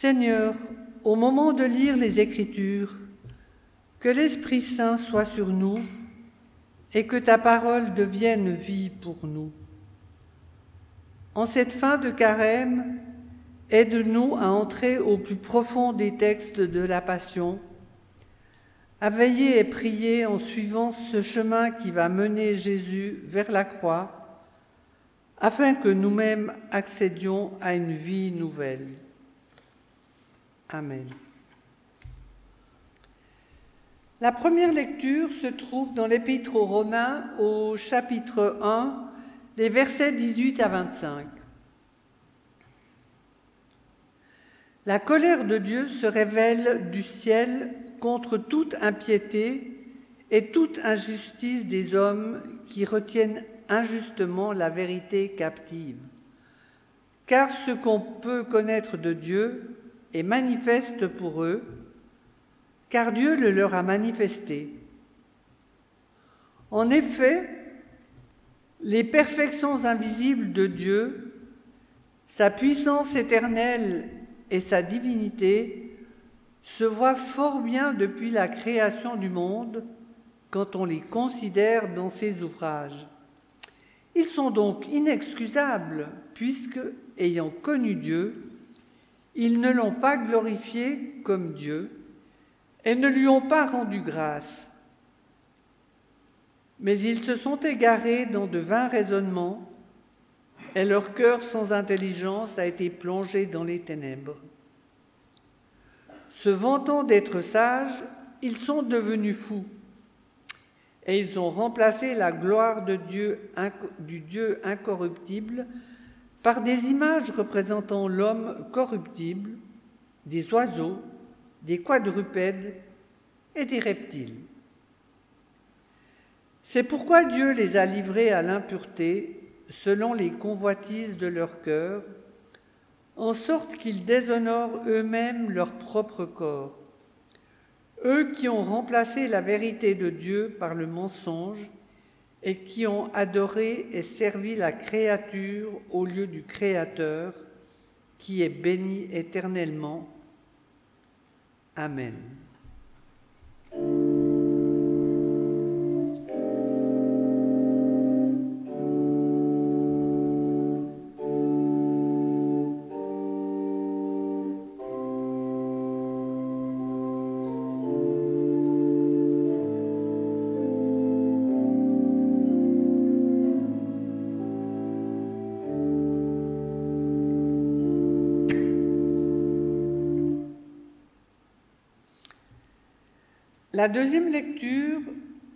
Seigneur, au moment de lire les Écritures, que l'Esprit Saint soit sur nous et que ta parole devienne vie pour nous. En cette fin de carême, aide-nous à entrer au plus profond des textes de la Passion, à veiller et prier en suivant ce chemin qui va mener Jésus vers la croix, afin que nous-mêmes accédions à une vie nouvelle. Amen. La première lecture se trouve dans l'Épître aux Romains au chapitre 1, les versets 18 à 25. La colère de Dieu se révèle du ciel contre toute impiété et toute injustice des hommes qui retiennent injustement la vérité captive. Car ce qu'on peut connaître de Dieu est manifeste pour eux, car Dieu le leur a manifesté. En effet, les perfections invisibles de Dieu, sa puissance éternelle et sa divinité se voient fort bien depuis la création du monde quand on les considère dans ses ouvrages. Ils sont donc inexcusables puisque, ayant connu Dieu, ils ne l'ont pas glorifié comme Dieu, et ne lui ont pas rendu grâce. Mais ils se sont égarés dans de vains raisonnements, et leur cœur sans intelligence a été plongé dans les ténèbres. Se vantant d'être sages, ils sont devenus fous, et ils ont remplacé la gloire de Dieu, du Dieu incorruptible par des images représentant l'homme corruptible, des oiseaux, des quadrupèdes et des reptiles. C'est pourquoi Dieu les a livrés à l'impureté selon les convoitises de leur cœur, en sorte qu'ils déshonorent eux-mêmes leur propre corps, eux qui ont remplacé la vérité de Dieu par le mensonge et qui ont adoré et servi la créature au lieu du Créateur, qui est béni éternellement. Amen. La deuxième lecture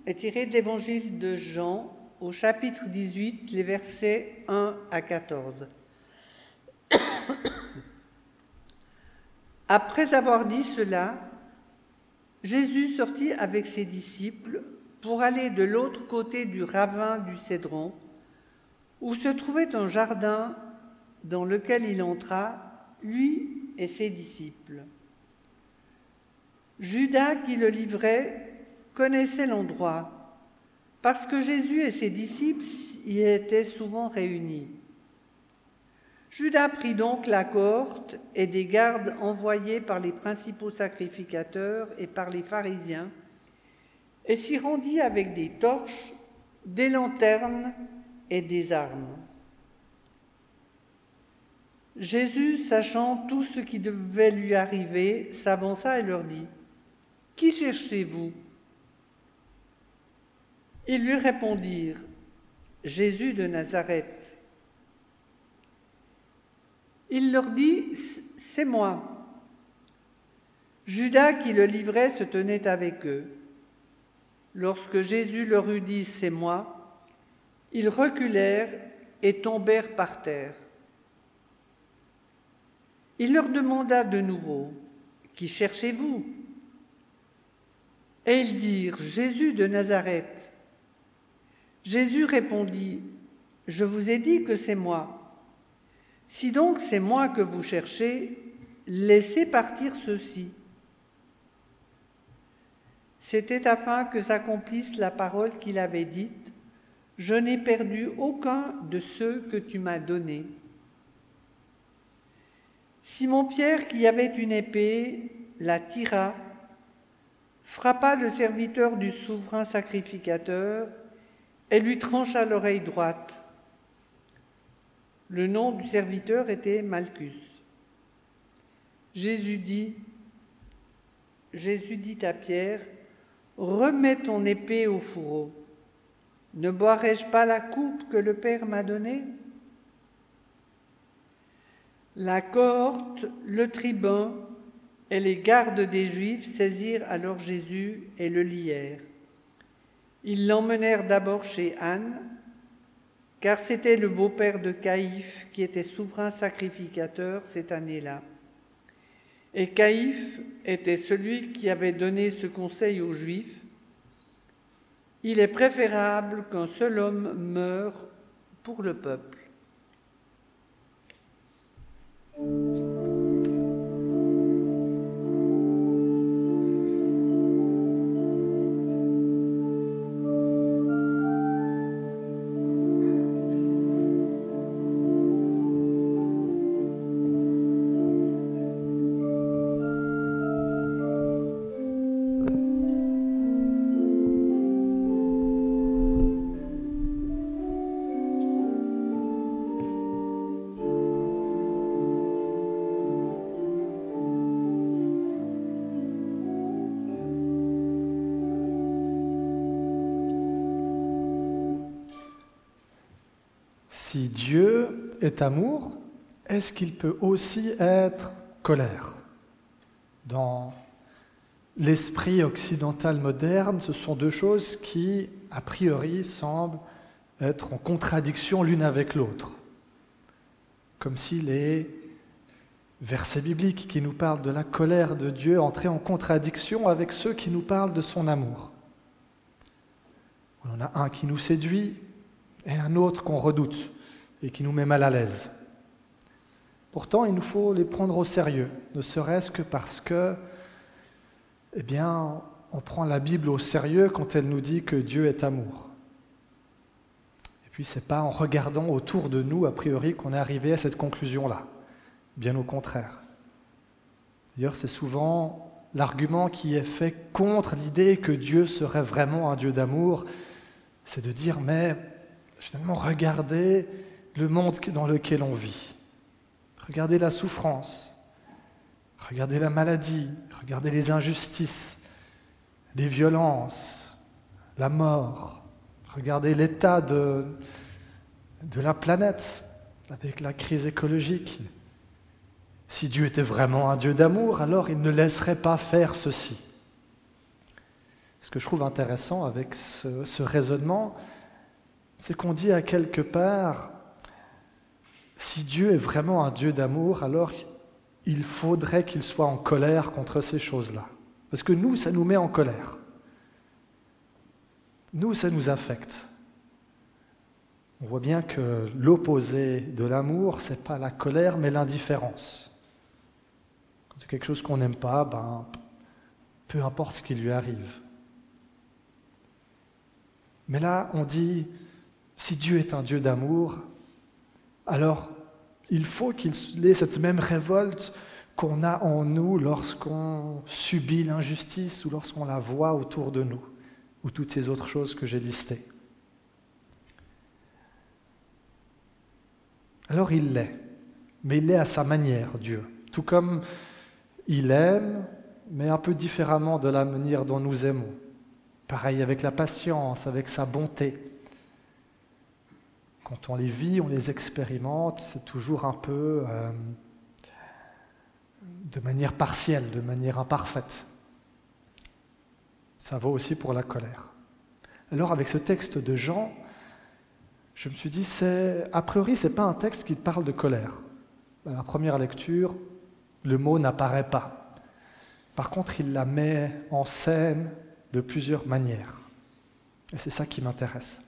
est tirée de l'évangile de Jean au chapitre 18, les versets 1 à 14. Après avoir dit cela, Jésus sortit avec ses disciples pour aller de l'autre côté du ravin du Cédron, où se trouvait un jardin dans lequel il entra, lui et ses disciples. Judas qui le livrait connaissait l'endroit, parce que Jésus et ses disciples y étaient souvent réunis. Judas prit donc la cohorte et des gardes envoyés par les principaux sacrificateurs et par les pharisiens, et s'y rendit avec des torches, des lanternes et des armes. Jésus, sachant tout ce qui devait lui arriver, s'avança et leur dit, qui cherchez-vous? Ils lui répondirent, Jésus de Nazareth. Il leur dit, C'est moi. Judas qui le livrait se tenait avec eux. Lorsque Jésus leur eut dit, C'est moi, ils reculèrent et tombèrent par terre. Il leur demanda de nouveau, Qui cherchez-vous? Et ils dirent, Jésus de Nazareth. Jésus répondit, Je vous ai dit que c'est moi. Si donc c'est moi que vous cherchez, laissez partir ceux-ci. C'était afin que s'accomplisse la parole qu'il avait dite, Je n'ai perdu aucun de ceux que tu m'as donnés. Simon-Pierre, qui avait une épée, la tira, frappa le serviteur du souverain sacrificateur et lui trancha l'oreille droite. Le nom du serviteur était Malchus. Jésus dit, à Pierre, Remets ton épée au fourreau. Ne boirai-je pas la coupe que le Père m'a donnée? La cohorte, le tribun et les gardes des Juifs saisirent alors Jésus et le lièrent. Ils l'emmenèrent d'abord chez Anne, car c'était le beau-père de Caïphe qui était souverain sacrificateur cette année-là. Et Caïphe était celui qui avait donné ce conseil aux Juifs. Il est préférable qu'un seul homme meure pour le peuple. Amour, est-ce qu'il peut aussi être colère? Dans l'esprit occidental moderne, ce sont deux choses qui, a priori, semblent être en contradiction l'une avec l'autre. Comme si les versets bibliques qui nous parlent de la colère de Dieu entraient en contradiction avec ceux qui nous parlent de son amour. On en a un qui nous séduit et un autre qu'on redoute et qui nous met mal à l'aise. Pourtant, il nous faut les prendre au sérieux, ne serait-ce que parce que, eh bien, on prend la Bible au sérieux quand elle nous dit que Dieu est amour. Et puis, c'est pas en regardant autour de nous, a priori, qu'on est arrivé à cette conclusion-là. Bien au contraire. D'ailleurs, c'est souvent l'argument qui est fait contre l'idée que Dieu serait vraiment un Dieu d'amour, c'est de dire, mais finalement, regardez le monde dans lequel on vit. Regardez la souffrance, regardez la maladie, regardez les injustices, les violences, la mort, regardez l'état de, la planète avec la crise écologique. Si Dieu était vraiment un Dieu d'amour, alors il ne laisserait pas faire ceci. Ce que je trouve intéressant avec ce raisonnement, c'est qu'on dit à quelque part, si Dieu est vraiment un Dieu d'amour, alors il faudrait qu'il soit en colère contre ces choses-là. Parce que nous, ça nous met en colère. Nous, ça nous affecte. On voit bien que l'opposé de l'amour, ce n'est pas la colère, mais l'indifférence. Quand c'est quelque chose qu'on n'aime pas, ben, peu importe ce qui lui arrive. Mais là, on dit, si Dieu est un Dieu d'amour, alors il faut qu'il ait cette même révolte qu'on a en nous lorsqu'on subit l'injustice ou lorsqu'on la voit autour de nous, ou toutes ces autres choses que j'ai listées. Alors il l'est, mais il l'est à sa manière, Dieu, tout comme il aime, mais un peu différemment de la manière dont nous aimons. Pareil avec la patience, avec sa bonté. Quand on les vit, on les expérimente, c'est toujours un peu euh, de manière partielle, de manière imparfaite. Ça vaut aussi pour la colère. Alors avec ce texte de Jean, je me suis dit, a priori, ce n'est pas un texte qui parle de colère. À la première lecture, le mot n'apparaît pas. Par contre, il la met en scène de plusieurs manières. Et c'est ça qui m'intéresse.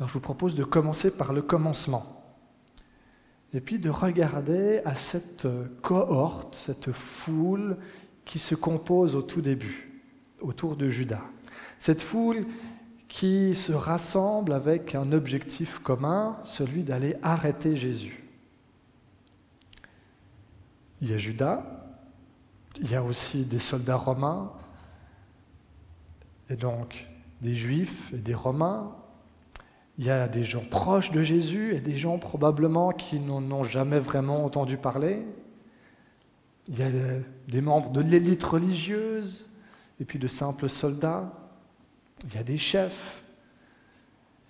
Je vous propose de commencer par le commencement. Et puis de regarder à cette cohorte, cette foule qui se compose au tout début, autour de Judas. Cette foule qui se rassemble avec un objectif commun, celui d'aller arrêter Jésus. il y a Judas, il y a aussi des soldats romains, et donc des juifs et des romains. Il y a des gens proches de Jésus et des gens probablement qui n'en ont jamais vraiment entendu parler. Il y a des membres de l'élite religieuse et puis de simples soldats. Il y a des chefs.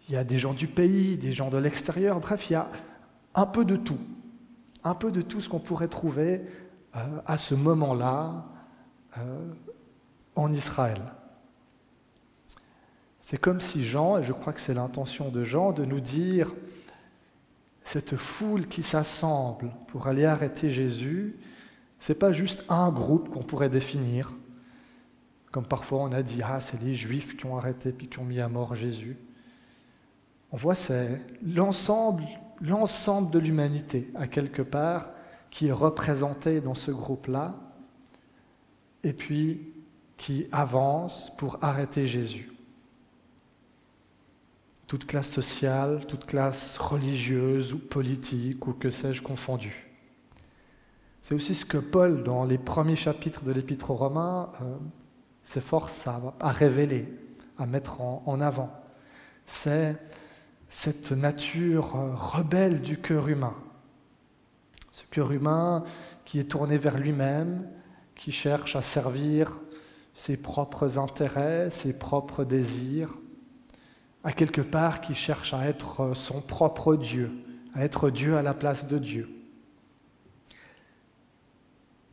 Il y a des gens du pays, des gens de l'extérieur. Bref, il y a un peu de tout. Un peu de tout ce qu'on pourrait trouver euh, à ce moment-là euh, en Israël. C'est comme si Jean, et je crois que c'est l'intention de Jean, de nous dire, cette foule qui s'assemble pour aller arrêter Jésus, ce n'est pas juste un groupe qu'on pourrait définir, comme parfois on a dit, ah, c'est les Juifs qui ont arrêté puis qui ont mis à mort Jésus. On voit, c'est l'ensemble, l'ensemble de l'humanité, à quelque part, qui est représenté dans ce groupe-là, et puis qui avance pour arrêter Jésus toute classe sociale, toute classe religieuse ou politique ou que sais-je confondu. C'est aussi ce que Paul, dans les premiers chapitres de l'Épître aux Romains, euh, s'efforce à, révéler, à mettre en, avant. C'est cette nature euh, rebelle du cœur humain. Ce cœur humain qui est tourné vers lui-même, qui cherche à servir ses propres intérêts, ses propres désirs, à quelque part qui cherche à être son propre Dieu, à être Dieu à la place de Dieu.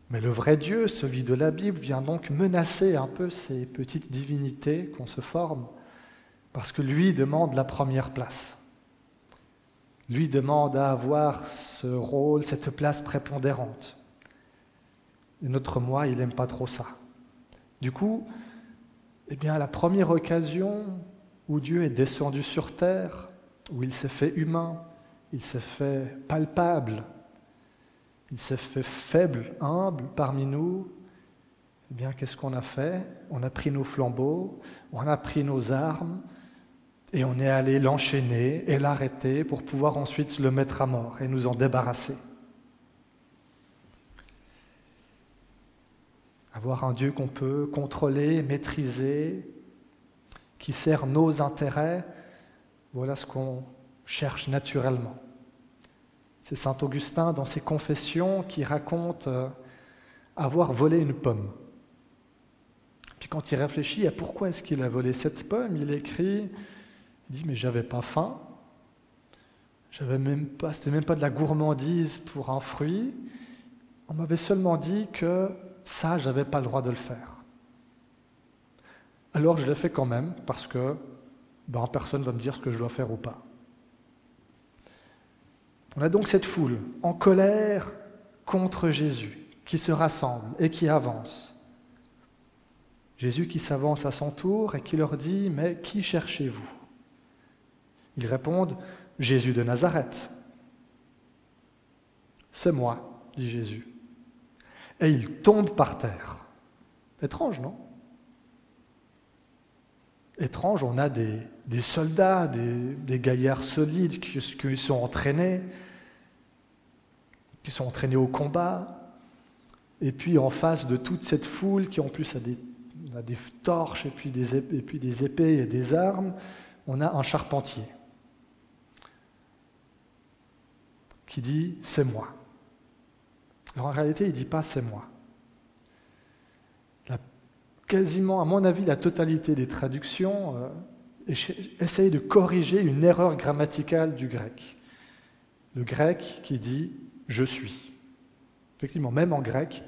Mais le vrai Dieu, celui de la Bible, vient donc menacer un peu ces petites divinités qu'on se forme, parce que lui demande la première place. Lui demande à avoir ce rôle, cette place prépondérante. Et notre moi, il n'aime pas trop ça. Du coup, eh bien, à la première occasion où Dieu est descendu sur terre, où il s'est fait humain, il s'est fait palpable, il s'est fait faible, humble parmi nous, eh bien, qu'est-ce qu'on a fait? On a pris nos flambeaux, on a pris nos armes, et on est allé l'enchaîner et l'arrêter pour pouvoir ensuite le mettre à mort et nous en débarrasser. Avoir un Dieu qu'on peut contrôler, maîtriser, qui sert nos intérêts, voilà ce qu'on cherche naturellement. C'est Saint Augustin dans ses confessions qui raconte euh, avoir volé une pomme. Puis quand il réfléchit à pourquoi est-ce qu'il a volé cette pomme, il écrit, il dit mais j'avais pas faim, j'avais même c'était même pas de la gourmandise pour un fruit. On m'avait seulement dit que ça, j'avais pas le droit de le faire alors je le fais quand même parce que ben, personne ne va me dire ce que je dois faire ou pas. On a donc cette foule en colère contre Jésus qui se rassemble et qui avance. Jésus qui s'avance à son tour et qui leur dit, mais qui cherchez-vous? Ils répondent, Jésus de Nazareth. C'est moi, dit Jésus. Et ils tombent par terre. Étrange, non? Étrange, on a des, soldats, des, gaillards solides qui, sont entraînés, qui sont entraînés au combat, et puis en face de toute cette foule qui en plus a des, torches et puis des, et puis des épées et des armes, on a un charpentier qui dit c'est moi. Alors en réalité, il ne dit pas c'est moi quasiment, à mon avis, la totalité des traductions euh, essayent de corriger une erreur grammaticale du grec. Le grec qui dit je suis. Effectivement, même en grec,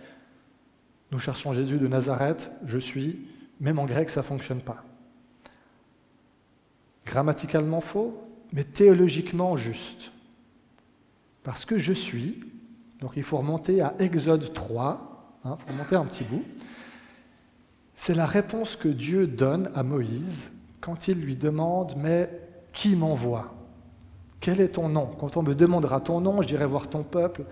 nous cherchons Jésus de Nazareth, je suis, même en grec, ça ne fonctionne pas. Grammaticalement faux, mais théologiquement juste. Parce que je suis, donc il faut remonter à Exode 3, il hein, faut remonter un petit bout. C'est la réponse que Dieu donne à Moïse quand il lui demande Mais qui m'envoie? Quel est ton nom? Quand on me demandera ton nom, je dirai voir ton peuple.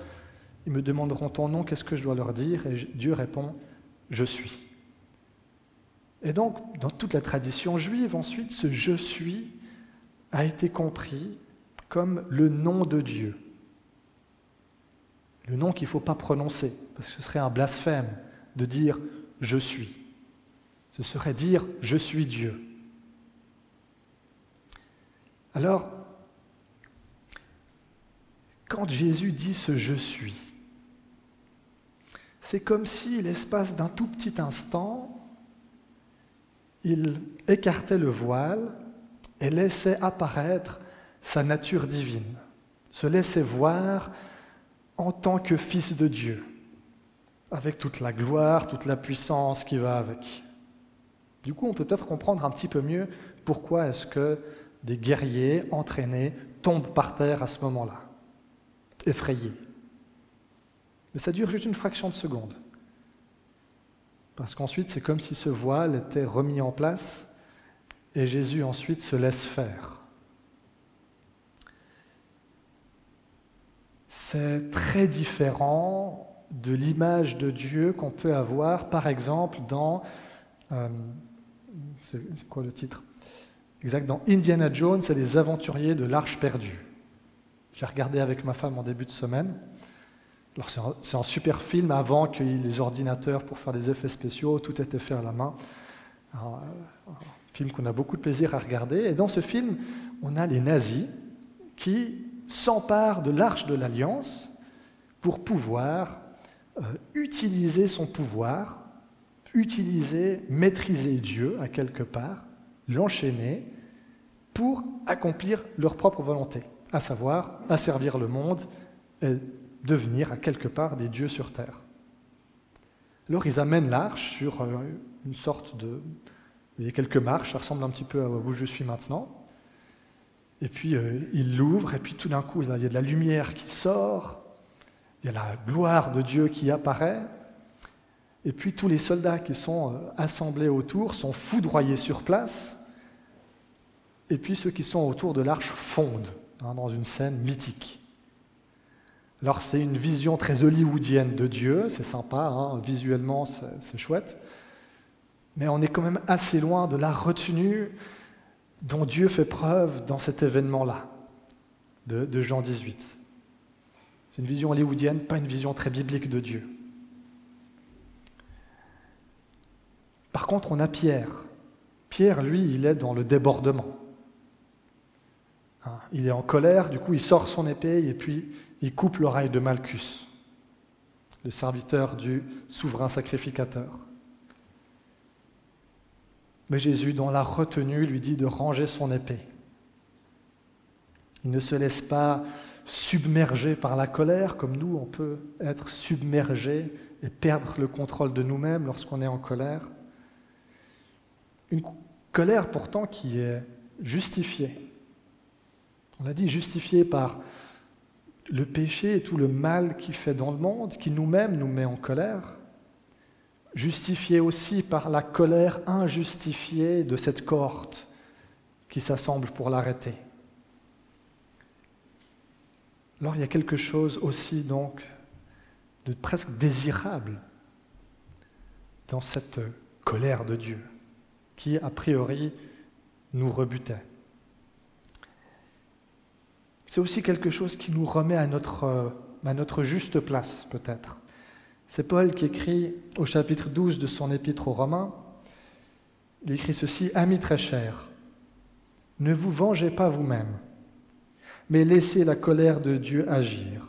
Ils me demanderont ton nom, qu'est-ce que je dois leur dire? Et Dieu répond Je suis. Et donc, dans toute la tradition juive, ensuite, ce je suis a été compris comme le nom de Dieu. le nom qu'il ne faut pas prononcer, parce que ce serait un blasphème de dire je suis. Ce serait dire je suis Dieu. Alors, quand Jésus dit ce je suis, c'est comme si l'espace d'un tout petit instant, il écartait le voile et laissait apparaître sa nature divine, se laissait voir en tant que fils de Dieu, avec toute la gloire, toute la puissance qui va avec. Du coup, on peut peut-être comprendre un petit peu mieux pourquoi est-ce que des guerriers entraînés tombent par terre à ce moment-là, effrayés. Mais ça dure juste une fraction de seconde. Parce qu'ensuite, c'est comme si ce voile était remis en place et Jésus ensuite se laisse faire. C'est très différent de l'image de Dieu qu'on peut avoir, par exemple, dans... Euh, c'est quoi le titre? Exact, dans Indiana Jones et les aventuriers de l'Arche perdue. J'ai regardé avec ma femme en début de semaine. Alors c'est un, super film avant qu'il y ait les ordinateurs pour faire des effets spéciaux, tout était fait à la main. Un, film qu'on a beaucoup de plaisir à regarder. Et dans ce film, on a les nazis qui s'emparent de l'arche de l'Alliance pour pouvoir euh, utiliser son pouvoir, utiliser, maîtriser Dieu à quelque part, l'enchaîner pour accomplir leur propre volonté, à savoir asservir le monde et devenir à quelque part des dieux sur terre. Alors ils amènent l'arche sur euh, une sorte de... Il y a quelques marches, ça ressemble un petit peu à où je suis maintenant. Et puis euh, ils l'ouvrent, et puis tout d'un coup, il y a de la lumière qui sort, il y a la gloire de Dieu qui apparaît, et puis tous les soldats qui sont euh, assemblés autour sont foudroyés sur place, et puis ceux qui sont autour de l'arche fondent hein, dans une scène mythique. Alors c'est une vision très hollywoodienne de Dieu, c'est sympa, hein, visuellement c'est chouette, mais on est quand même assez loin de la retenue dont Dieu fait preuve dans cet événement-là de, de Jean 18. C'est une vision hollywoodienne, pas une vision très biblique de Dieu. Par contre, on a Pierre. Pierre, lui, il est dans le débordement. Hein, il est en colère, du coup il sort son épée et puis il coupe l'oreille de Malchus, le serviteur du souverain sacrificateur. Mais Jésus, dans la retenue, lui dit de ranger son épée. Il ne se laisse pas submerger par la colère, comme nous, on peut être submergé et perdre le contrôle de nous-mêmes lorsqu'on est en colère. Une colère pourtant qui est justifiée. On l'a dit, justifié par le péché et tout le mal qu'il fait dans le monde, qui nous-mêmes nous met en colère, justifié aussi par la colère injustifiée de cette cohorte qui s'assemble pour l'arrêter. Alors il y a quelque chose aussi donc de presque désirable dans cette colère de Dieu qui a priori nous rebutait c'est aussi quelque chose qui nous remet à notre, euh, juste place, peut-être. C'est Paul qui écrit au chapitre 12 de son épître aux Romains, il écrit ceci, Amis très chers, ne vous vengez pas vous-même, mais laissez la colère de Dieu agir.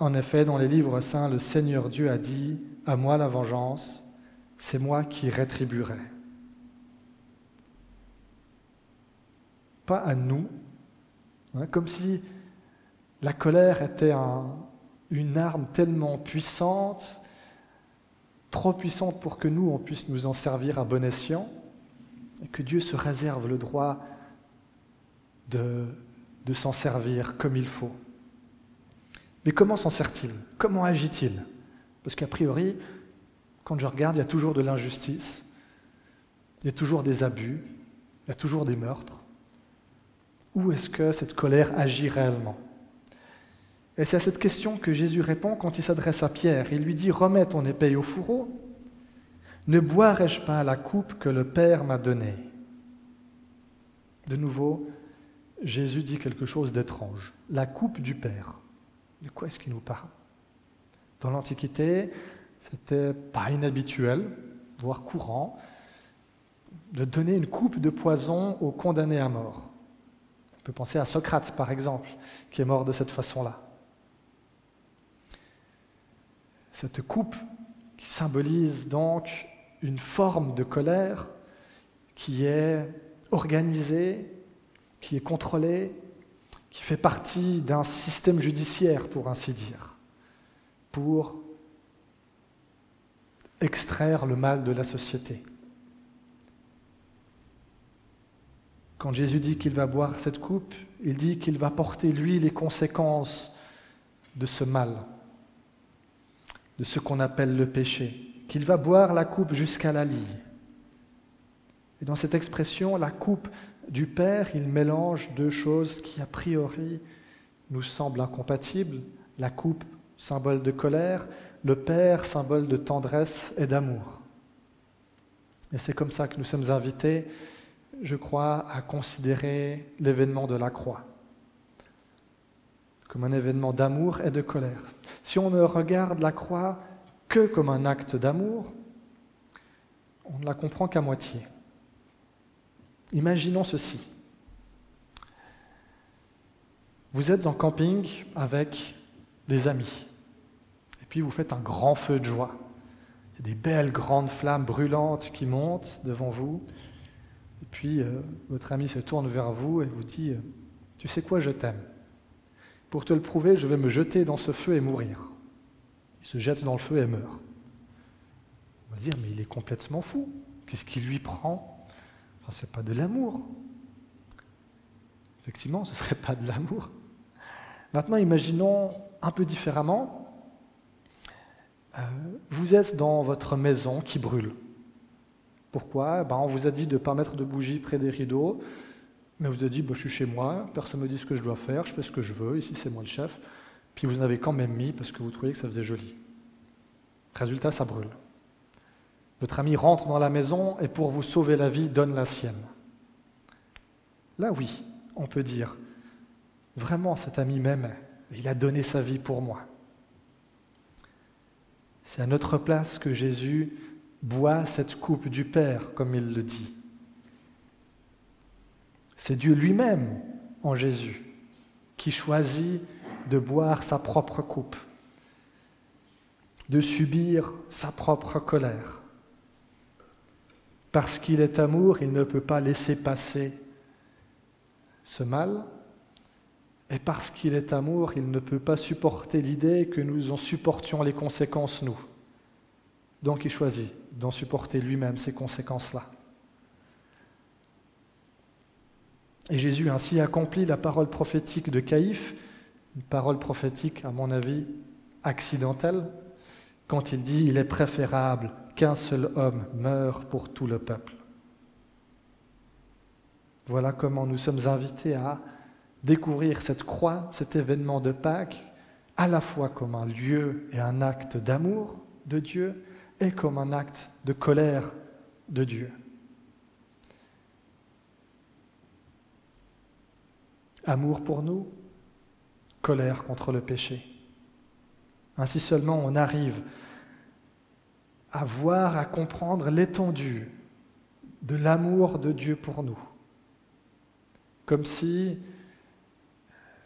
En effet, dans les livres saints, le Seigneur Dieu a dit, À moi la vengeance, c'est moi qui rétribuerai. pas à nous, hein, comme si la colère était une arme tellement puissante, trop puissante pour que nous, on puisse nous en servir à bon escient, et que Dieu se réserve le droit de, de s'en servir comme il faut. Mais comment s'en sert-il? Comment agit-il? Parce qu'a priori, quand je regarde, il y a toujours de l'injustice, il y a toujours des abus, il y a toujours des meurtres. Où est-ce que cette colère agit réellement? Et c'est à cette question que Jésus répond quand il s'adresse à Pierre. Il lui dit, remets ton épée au fourreau. Ne boirai-je pas la coupe que le Père m'a donnée? De nouveau, Jésus dit quelque chose d'étrange. La coupe du Père. De quoi est-ce qu'il nous parle? Dans l'Antiquité, c'était pas inhabituel, voire courant, de donner une coupe de poison aux condamnés à mort. On peut penser à Socrate, par exemple, qui est mort de cette façon-là. Cette coupe qui symbolise donc une forme de colère qui est organisée, qui est contrôlée, qui fait partie d'un système judiciaire, pour ainsi dire, pour extraire le mal de la société. Quand Jésus dit qu'il va boire cette coupe, il dit qu'il va porter lui les conséquences de ce mal, de ce qu'on appelle le péché, qu'il va boire la coupe jusqu'à la lie. Et dans cette expression, la coupe du Père, il mélange deux choses qui a priori nous semblent incompatibles. La coupe, symbole de colère, le Père, symbole de tendresse et d'amour. Et c'est comme ça que nous sommes invités, je crois, à considérer l'événement de la croix comme un événement d'amour et de colère. Si on ne regarde la croix que comme un acte d'amour, on ne la comprend qu'à moitié. Imaginons ceci. Vous êtes en camping avec des amis, puis vous faites un grand feu de joie. Il y a des belles grandes flammes brûlantes qui montent devant vous, et puis euh, votre ami se tourne vers vous et vous dit, euh, tu sais quoi, je t'aime. Pour te le prouver, je vais me jeter dans ce feu et mourir. Il se jette dans le feu et meurt. On va se dire, mais il est complètement fou. Qu'est-ce qui lui prend? Enfin, ce n'est pas de l'amour. Effectivement, ce ne serait pas de l'amour. Maintenant, imaginons un peu différemment. Euh, vous êtes dans votre maison qui brûle. Pourquoi? Ben, On vous a dit de ne pas mettre de bougies près des rideaux, mais vous avez dit, bah, je suis chez moi, personne ne me dit ce que je dois faire, je fais ce que je veux, ici c'est moi le chef. Puis vous en avez quand même mis parce que vous trouviez que ça faisait joli. Résultat, ça brûle. Votre ami rentre dans la maison et pour vous sauver la vie, donne la sienne. Là, oui, on peut dire, vraiment cet ami m'aimait, il a donné sa vie pour moi. C'est à notre place que Jésus boit cette coupe du Père, comme il le dit. C'est Dieu lui-même en Jésus qui choisit de boire sa propre coupe, de subir sa propre colère. Parce qu'il est amour, il ne peut pas laisser passer ce mal, et parce qu'il est amour, il ne peut pas supporter l'idée que nous en supportions les conséquences, nous. Donc il choisit d'en supporter lui-même ces conséquences-là. Et Jésus ainsi accomplit la parole prophétique de Caïphe, une parole prophétique, à mon avis, accidentelle, quand il dit Il est préférable qu'un seul homme meure pour tout le peuple. Voilà comment nous sommes invités à découvrir cette croix, cet événement de Pâques, à la fois comme un lieu et un acte d'amour de Dieu et comme un acte de colère de Dieu. Amour pour nous, colère contre le péché. Ainsi seulement on arrive à voir, à comprendre l'étendue de l'amour de Dieu pour nous. Comme si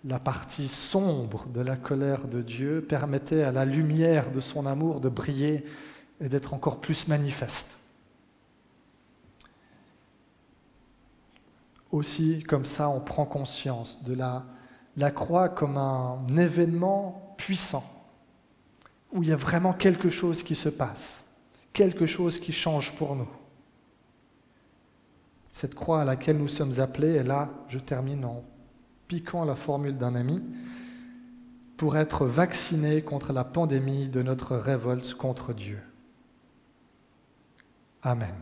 la partie sombre de la colère de Dieu permettait à la lumière de son amour de briller et d'être encore plus manifeste. aussi comme ça on prend conscience de la, croix comme un événement puissant, où il y a vraiment quelque chose qui se passe, quelque chose qui change pour nous. Cette croix à laquelle nous sommes appelés, et là je termine en piquant la formule d'un ami, pour être vaccinés contre la pandémie de notre révolte contre Dieu. Amen.